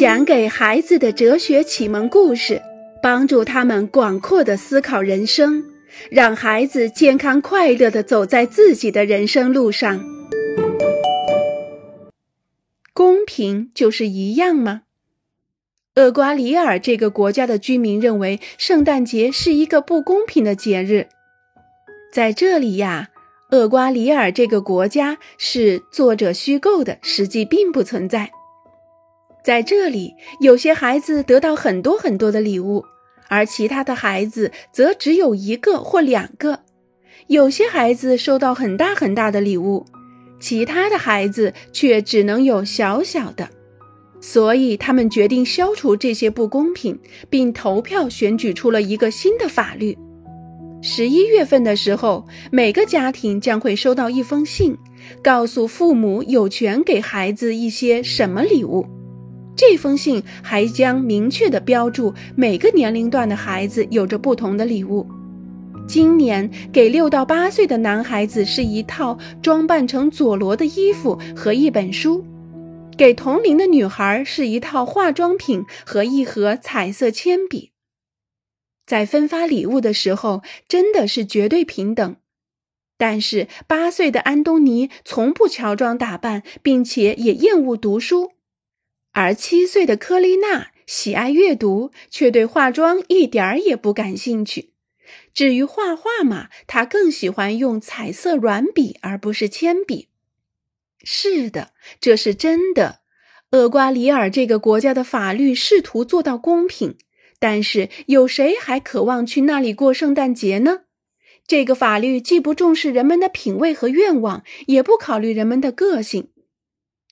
讲给孩子的哲学启蒙故事，帮助他们广阔的思考人生，让孩子健康快乐的走在自己的人生路上。公平就是一样吗？厄瓜里尔这个国家的居民认为圣诞节是一个不公平的节日。在这里呀，厄瓜里尔这个国家是作者虚构的，实际并不存在。在这里，有些孩子得到很多很多的礼物，而其他的孩子则只有一个或两个。有些孩子收到很大很大的礼物，其他的孩子却只能有小小的。所以，他们决定消除这些不公平，并投票选举出了一个新的法律。十一月份的时候，每个家庭将会收到一封信，告诉父母有权给孩子一些什么礼物。这封信还将明确地标注每个年龄段的孩子有着不同的礼物。今年给六到八岁的男孩子是一套装扮成佐罗的衣服和一本书，给同龄的女孩是一套化妆品和一盒彩色铅笔。在分发礼物的时候，真的是绝对平等。但是八岁的安东尼从不乔装打扮，并且也厌恶读书。而七岁的科丽娜喜爱阅读，却对化妆一点儿也不感兴趣。至于画画嘛，她更喜欢用彩色软笔而不是铅笔。是的，这是真的。厄瓜里尔这个国家的法律试图做到公平，但是有谁还渴望去那里过圣诞节呢？这个法律既不重视人们的品味和愿望，也不考虑人们的个性。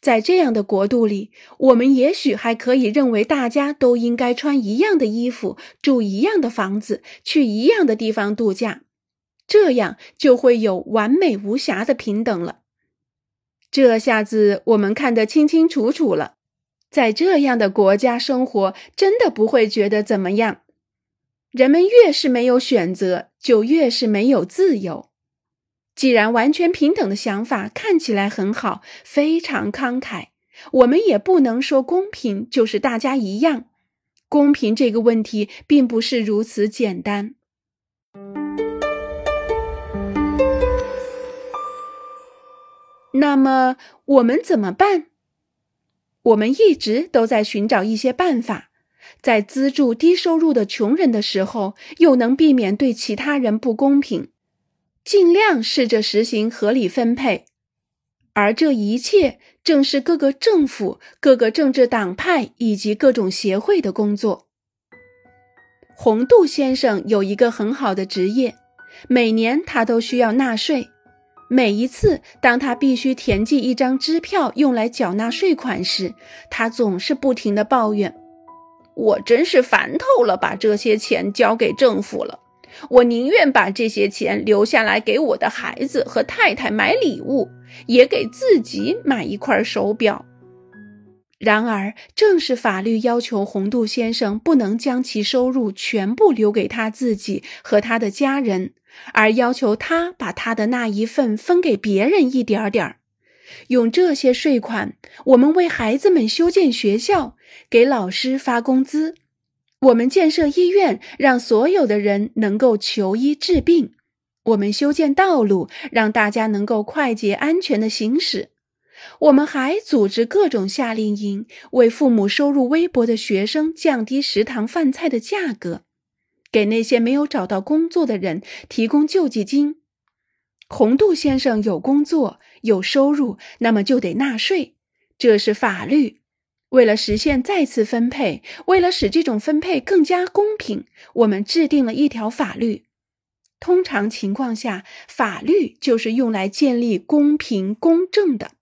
在这样的国度里，我们也许还可以认为大家都应该穿一样的衣服，住一样的房子，去一样的地方度假，这样就会有完美无瑕的平等了。这下子我们看得清清楚楚了，在这样的国家生活，真的不会觉得怎么样。人们越是没有选择，就越是没有自由。既然完全平等的想法看起来很好，非常慷慨，我们也不能说公平就是大家一样。公平这个问题并不是如此简单。那么我们怎么办？我们一直都在寻找一些办法，在资助低收入的穷人的时候，又能避免对其他人不公平。尽量试着实行合理分配，而这一切正是各个政府、各个政治党派以及各种协会的工作。红度先生有一个很好的职业，每年他都需要纳税。每一次当他必须填记一张支票用来缴纳税款时，他总是不停地抱怨：“我真是烦透了，把这些钱交给政府了。”我宁愿把这些钱留下来给我的孩子和太太买礼物，也给自己买一块手表。然而，正是法律要求红度先生不能将其收入全部留给他自己和他的家人，而要求他把他的那一份分给别人一点点儿。用这些税款，我们为孩子们修建学校，给老师发工资。我们建设医院，让所有的人能够求医治病；我们修建道路，让大家能够快捷安全的行驶；我们还组织各种夏令营，为父母收入微薄的学生降低食堂饭菜的价格，给那些没有找到工作的人提供救济金。红度先生有工作有收入，那么就得纳税，这是法律。为了实现再次分配，为了使这种分配更加公平，我们制定了一条法律。通常情况下，法律就是用来建立公平公正的。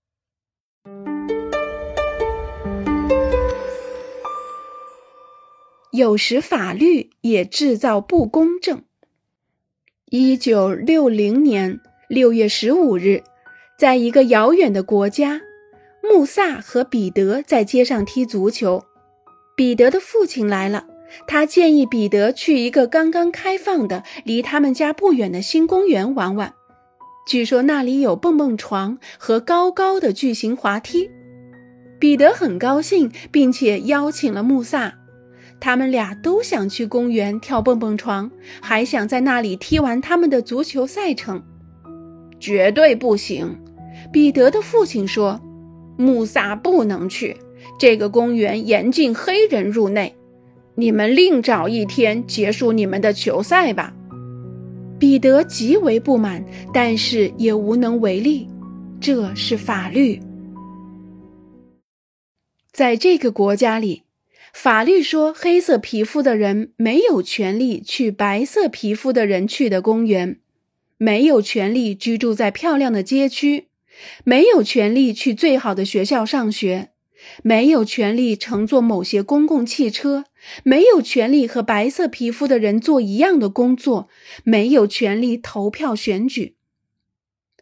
有时法律也制造不公正。一九六零年六月十五日，在一个遥远的国家。穆萨和彼得在街上踢足球，彼得的父亲来了，他建议彼得去一个刚刚开放的、离他们家不远的新公园玩玩，据说那里有蹦蹦床和高高的巨型滑梯。彼得很高兴，并且邀请了穆萨。他们俩都想去公园跳蹦蹦床，还想在那里踢完他们的足球赛程。绝对不行！彼得的父亲说：“穆萨不能去，这个公园严禁黑人入内。你们另找一天结束你们的球赛吧。”彼得极为不满，但是也无能为力。这是法律。在这个国家里，法律说黑色皮肤的人没有权利去白色皮肤的人去的公园，没有权利居住在漂亮的街区，没有权利去最好的学校上学，没有权利乘坐某些公共汽车。没有权利和白色皮肤的人做一样的工作，没有权利投票选举。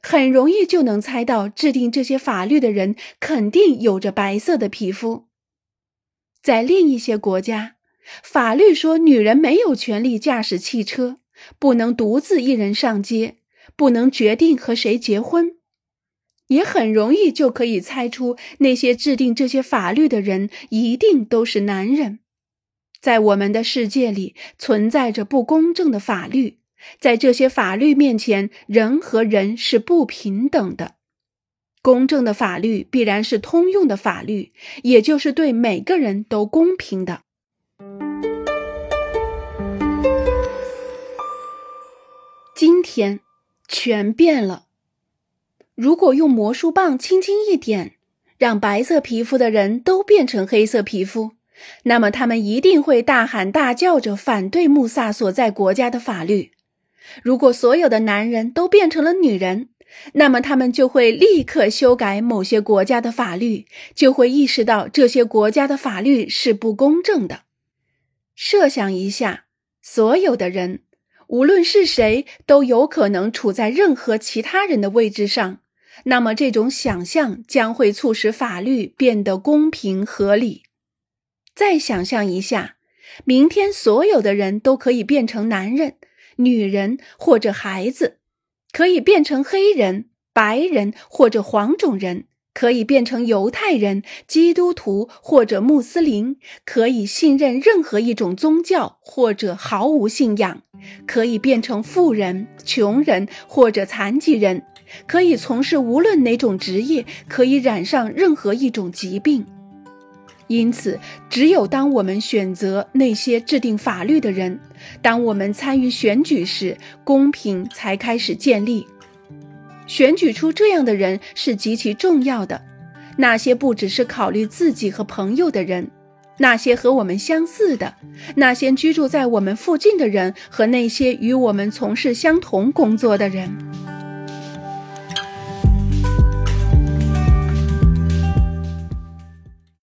很容易就能猜到，制定这些法律的人肯定有着白色的皮肤。在另一些国家，法律说女人没有权利驾驶汽车，不能独自一人上街，不能决定和谁结婚。也很容易就可以猜出，那些制定这些法律的人一定都是男人。在我们的世界里存在着不公正的法律，在这些法律面前，人和人是不平等的。公正的法律必然是通用的法律，也就是对每个人都公平的。今天，全变了。如果用魔术棒轻轻一点，让白色皮肤的人都变成黑色皮肤。那么他们一定会大喊大叫着反对穆萨所在国家的法律。如果所有的男人都变成了女人，那么他们就会立刻修改某些国家的法律，就会意识到这些国家的法律是不公正的。设想一下，所有的人，无论是谁，都有可能处在任何其他人的位置上。那么这种想象将会促使法律变得公平合理。再想象一下，明天所有的人都可以变成男人、女人或者孩子，可以变成黑人、白人或者黄种人，可以变成犹太人、基督徒或者穆斯林，可以信任任何一种宗教或者毫无信仰，可以变成富人、穷人或者残疾人，可以从事无论哪种职业，可以染上任何一种疾病。因此，只有当我们选择那些制定法律的人，当我们参与选举时，公平才开始建立。选举出这样的人是极其重要的。那些不只是考虑自己和朋友的人，那些和我们相似的，那些居住在我们附近的人，和那些与我们从事相同工作的人。